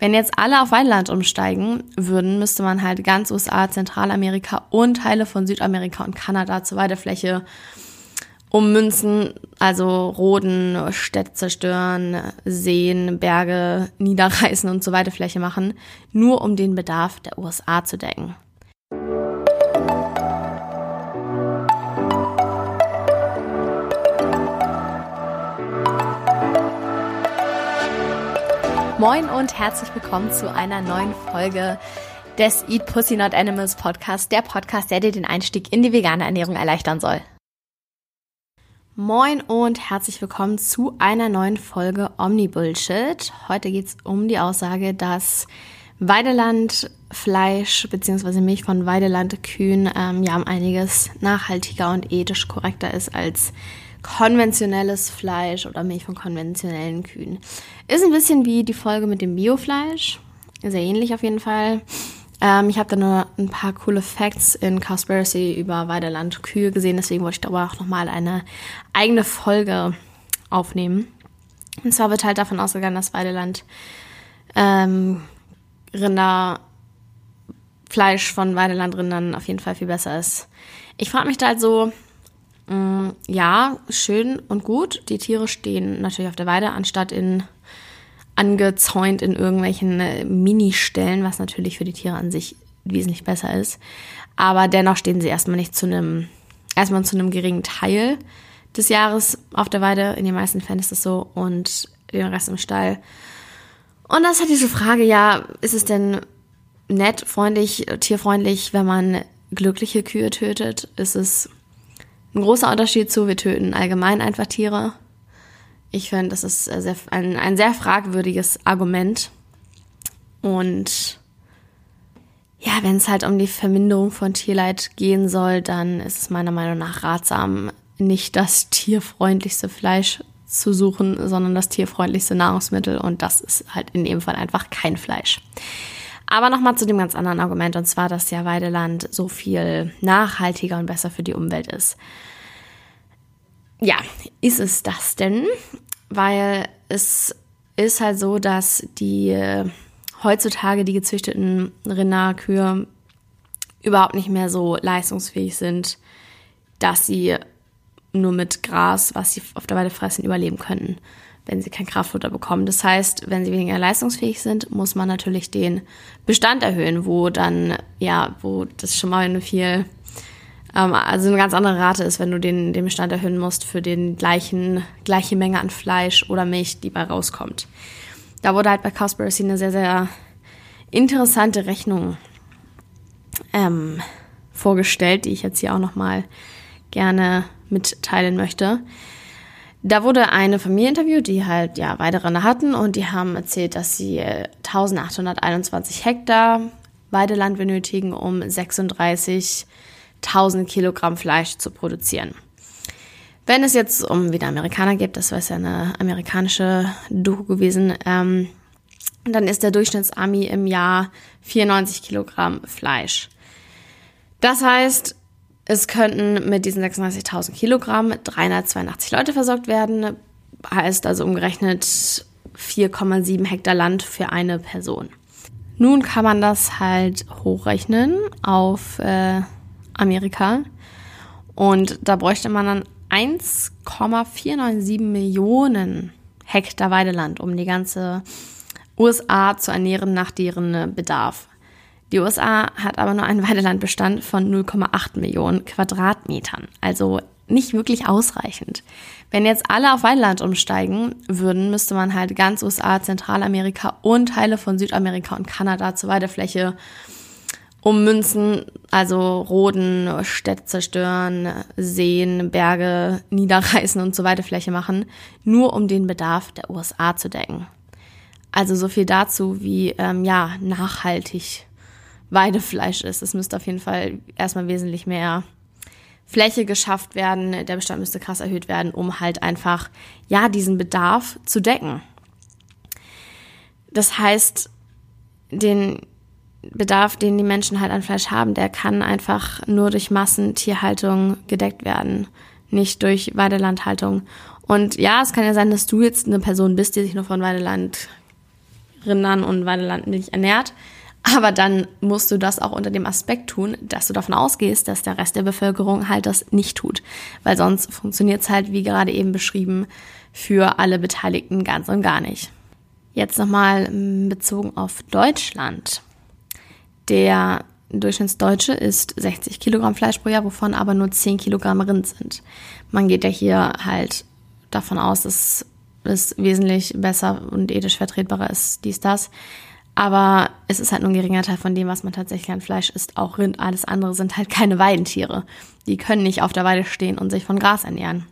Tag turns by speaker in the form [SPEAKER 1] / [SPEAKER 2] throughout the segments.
[SPEAKER 1] Wenn jetzt alle auf Weideland umsteigen würden, müsste man halt ganz USA, Zentralamerika und Teile von Südamerika und Kanada zur Weidefläche ummünzen, also roden, Städte zerstören, Seen, Berge niederreißen und zur Weidefläche machen, nur um den Bedarf der USA zu decken. Moin und herzlich willkommen zu einer neuen Folge des Eat Pussy Not Animals Podcast, der Podcast, der dir den Einstieg in die vegane Ernährung erleichtern soll. Moin und herzlich willkommen zu einer neuen Folge Omni Bullshit. Heute geht es um die Aussage, dass Weidelandfleisch bzw. Milch von Weidelandkühen ähm, ja um einiges nachhaltiger und ethisch korrekter ist als konventionelles Fleisch oder Milch von konventionellen Kühen. Ist ein bisschen wie die Folge mit dem Biofleisch. Sehr ähnlich auf jeden Fall. Ähm, ich habe da nur ein paar coole Facts in Cowspiracy über Weideland Kühe gesehen, deswegen wollte ich da auch nochmal eine eigene Folge aufnehmen. Und zwar wird halt davon ausgegangen, dass Weideland ähm, Rinder, Fleisch von Weidelandrindern auf jeden Fall viel besser ist. Ich frage mich da halt so, ja, schön und gut. Die Tiere stehen natürlich auf der Weide, anstatt in angezäunt in irgendwelchen äh, Ministällen, was natürlich für die Tiere an sich wesentlich besser ist. Aber dennoch stehen sie erstmal nicht zu einem, erstmal zu einem geringen Teil des Jahres auf der Weide. In den meisten Fällen ist das so und den Rest im Stall. Und das hat diese Frage, ja, ist es denn nett, freundlich, tierfreundlich, wenn man glückliche Kühe tötet? Ist es ein großer Unterschied zu, wir töten allgemein einfach Tiere. Ich finde, das ist sehr, ein, ein sehr fragwürdiges Argument. Und ja, wenn es halt um die Verminderung von Tierleid gehen soll, dann ist es meiner Meinung nach ratsam, nicht das tierfreundlichste Fleisch zu suchen, sondern das tierfreundlichste Nahrungsmittel. Und das ist halt in dem Fall einfach kein Fleisch. Aber nochmal zu dem ganz anderen Argument, und zwar, dass ja Weideland so viel nachhaltiger und besser für die Umwelt ist. Ja, ist es das denn? Weil es ist halt so, dass die heutzutage die gezüchteten Rinderkühe überhaupt nicht mehr so leistungsfähig sind, dass sie nur mit Gras, was sie auf der Weide fressen, überleben könnten wenn sie kein Kraftfutter bekommen. Das heißt, wenn sie weniger leistungsfähig sind, muss man natürlich den Bestand erhöhen, wo dann, ja, wo das schon mal eine viel, ähm, also eine ganz andere Rate ist, wenn du den, den Bestand erhöhen musst für den gleichen, gleiche Menge an Fleisch oder Milch, die bei rauskommt. Da wurde halt bei Cowspiracy eine sehr, sehr interessante Rechnung ähm, vorgestellt, die ich jetzt hier auch nochmal gerne mitteilen möchte. Da wurde eine Familie interviewt, die halt ja Weiderinder hatten und die haben erzählt, dass sie 1821 Hektar Weideland benötigen, um 36.000 Kilogramm Fleisch zu produzieren. Wenn es jetzt um wieder Amerikaner geht, das war ja eine amerikanische Doku gewesen, ähm, dann ist der Durchschnittsami im Jahr 94 Kilogramm Fleisch. Das heißt, es könnten mit diesen 36.000 Kilogramm 382 Leute versorgt werden, heißt also umgerechnet 4,7 Hektar Land für eine Person. Nun kann man das halt hochrechnen auf äh, Amerika und da bräuchte man dann 1,497 Millionen Hektar Weideland, um die ganze USA zu ernähren nach deren Bedarf. Die USA hat aber nur einen Weidelandbestand von 0,8 Millionen Quadratmetern, also nicht wirklich ausreichend. Wenn jetzt alle auf Weideland umsteigen würden, müsste man halt ganz USA, Zentralamerika und Teile von Südamerika und Kanada zur Weidefläche ummünzen, also roden, Städte zerstören, Seen, Berge niederreißen und zur Weidefläche machen, nur um den Bedarf der USA zu decken. Also so viel dazu, wie ähm, ja nachhaltig Weidefleisch ist. Es müsste auf jeden Fall erstmal wesentlich mehr Fläche geschafft werden. Der Bestand müsste krass erhöht werden, um halt einfach, ja, diesen Bedarf zu decken. Das heißt, den Bedarf, den die Menschen halt an Fleisch haben, der kann einfach nur durch Massentierhaltung gedeckt werden, nicht durch Weidelandhaltung. Und ja, es kann ja sein, dass du jetzt eine Person bist, die sich nur von Weideland Rindern und Weidelandmilch ernährt. Aber dann musst du das auch unter dem Aspekt tun, dass du davon ausgehst, dass der Rest der Bevölkerung halt das nicht tut. Weil sonst funktioniert es halt, wie gerade eben beschrieben, für alle Beteiligten ganz und gar nicht. Jetzt nochmal bezogen auf Deutschland. Der Durchschnittsdeutsche isst 60 Kilogramm Fleisch pro Jahr, wovon aber nur 10 Kilogramm Rind sind. Man geht ja hier halt davon aus, dass es wesentlich besser und ethisch vertretbarer ist, dies, das. Aber es ist halt nur ein geringer Teil von dem, was man tatsächlich an Fleisch isst. Auch Rind, alles andere sind halt keine Weidentiere. Die können nicht auf der Weide stehen und sich von Gras ernähren.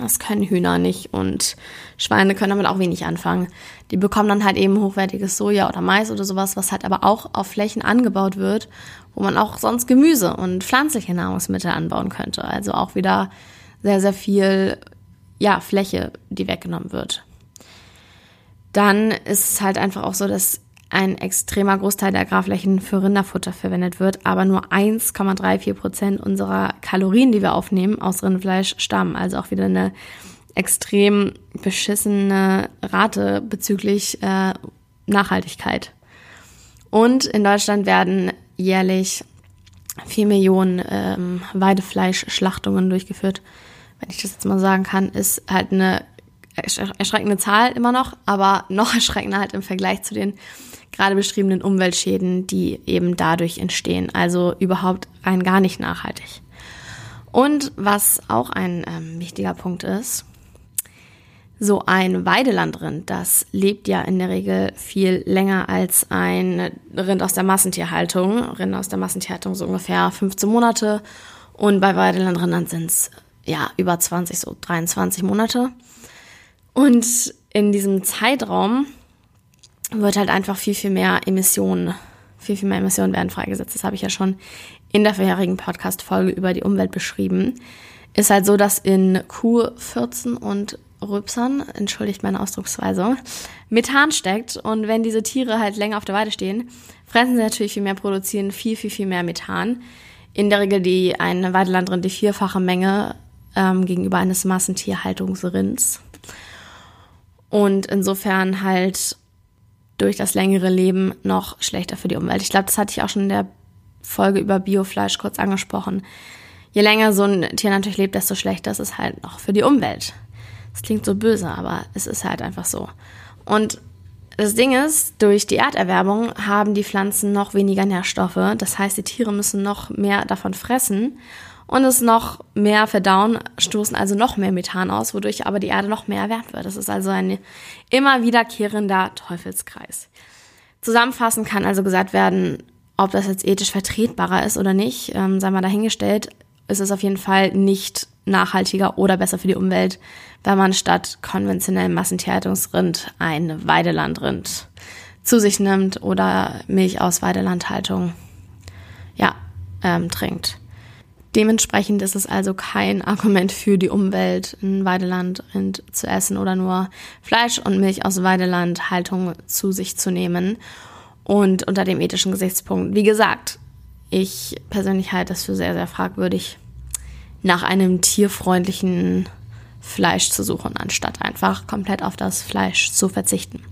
[SPEAKER 1] Das können Hühner nicht und Schweine können damit auch wenig anfangen. Die bekommen dann halt eben hochwertiges Soja oder Mais oder sowas, was halt aber auch auf Flächen angebaut wird, wo man auch sonst Gemüse und pflanzliche Nahrungsmittel anbauen könnte. Also auch wieder sehr, sehr viel, ja, Fläche, die weggenommen wird. Dann ist es halt einfach auch so, dass ein extremer Großteil der Agrarflächen für Rinderfutter verwendet wird, aber nur 1,34 Prozent unserer Kalorien, die wir aufnehmen, aus Rindfleisch stammen. Also auch wieder eine extrem beschissene Rate bezüglich äh, Nachhaltigkeit. Und in Deutschland werden jährlich 4 Millionen ähm, Weidefleischschlachtungen durchgeführt. Wenn ich das jetzt mal sagen kann, ist halt eine erschreckende Zahl immer noch, aber noch erschreckender halt im Vergleich zu den gerade beschriebenen Umweltschäden, die eben dadurch entstehen. Also überhaupt rein gar nicht nachhaltig. Und was auch ein ähm, wichtiger Punkt ist, so ein Weidelandrind, das lebt ja in der Regel viel länger als ein Rind aus der Massentierhaltung. Rind aus der Massentierhaltung so ungefähr 15 Monate und bei Weidelandrindern sind es ja über 20, so 23 Monate. Und in diesem Zeitraum wird halt einfach viel, viel mehr Emissionen, viel, viel mehr Emissionen werden freigesetzt. Das habe ich ja schon in der vorherigen Podcast-Folge über die Umwelt beschrieben. Ist halt so, dass in Q14 und Rübsern, entschuldigt meine Ausdrucksweise, Methan steckt. Und wenn diese Tiere halt länger auf der Weide stehen, fressen sie natürlich viel mehr, produzieren viel, viel, viel mehr Methan. In der Regel die eine Weidelandrind die vierfache Menge ähm, gegenüber eines Massentierhaltungsrinds. Und insofern halt durch das längere Leben noch schlechter für die Umwelt. Ich glaube, das hatte ich auch schon in der Folge über Biofleisch kurz angesprochen. Je länger so ein Tier natürlich lebt, desto schlechter ist es halt noch für die Umwelt. Das klingt so böse, aber es ist halt einfach so. Und das Ding ist, durch die Erderwärmung haben die Pflanzen noch weniger Nährstoffe. Das heißt, die Tiere müssen noch mehr davon fressen und es noch mehr verdauen, stoßen also noch mehr Methan aus, wodurch aber die Erde noch mehr erwärmt wird. Das ist also ein immer wiederkehrender Teufelskreis. Zusammenfassend kann also gesagt werden, ob das jetzt ethisch vertretbarer ist oder nicht, ähm, sei mal dahingestellt, ist es auf jeden Fall nicht nachhaltiger oder besser für die Umwelt, wenn man statt konventionellem Massentierhaltungsrind ein Weidelandrind zu sich nimmt oder Milch aus Weidelandhaltung ja, ähm, trinkt. Dementsprechend ist es also kein Argument für die Umwelt, ein Weidelandrind zu essen oder nur Fleisch und Milch aus Weidelandhaltung zu sich zu nehmen. Und unter dem ethischen Gesichtspunkt, wie gesagt, ich persönlich halte das für sehr, sehr fragwürdig, nach einem tierfreundlichen Fleisch zu suchen, anstatt einfach komplett auf das Fleisch zu verzichten.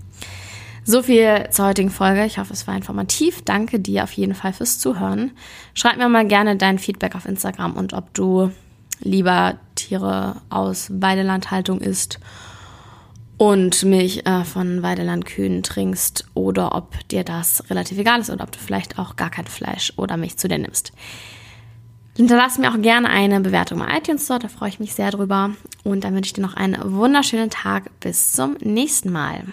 [SPEAKER 1] So viel zur heutigen Folge. Ich hoffe, es war informativ. Danke dir auf jeden Fall fürs Zuhören. Schreib mir mal gerne dein Feedback auf Instagram und ob du lieber Tiere aus Weidelandhaltung isst und Milch äh, von Weidelandkühen trinkst oder ob dir das relativ egal ist oder ob du vielleicht auch gar kein Fleisch oder Milch zu dir nimmst. Hinterlass mir auch gerne eine Bewertung bei iTunes dort, da freue ich mich sehr drüber. Und dann wünsche ich dir noch einen wunderschönen Tag. Bis zum nächsten Mal.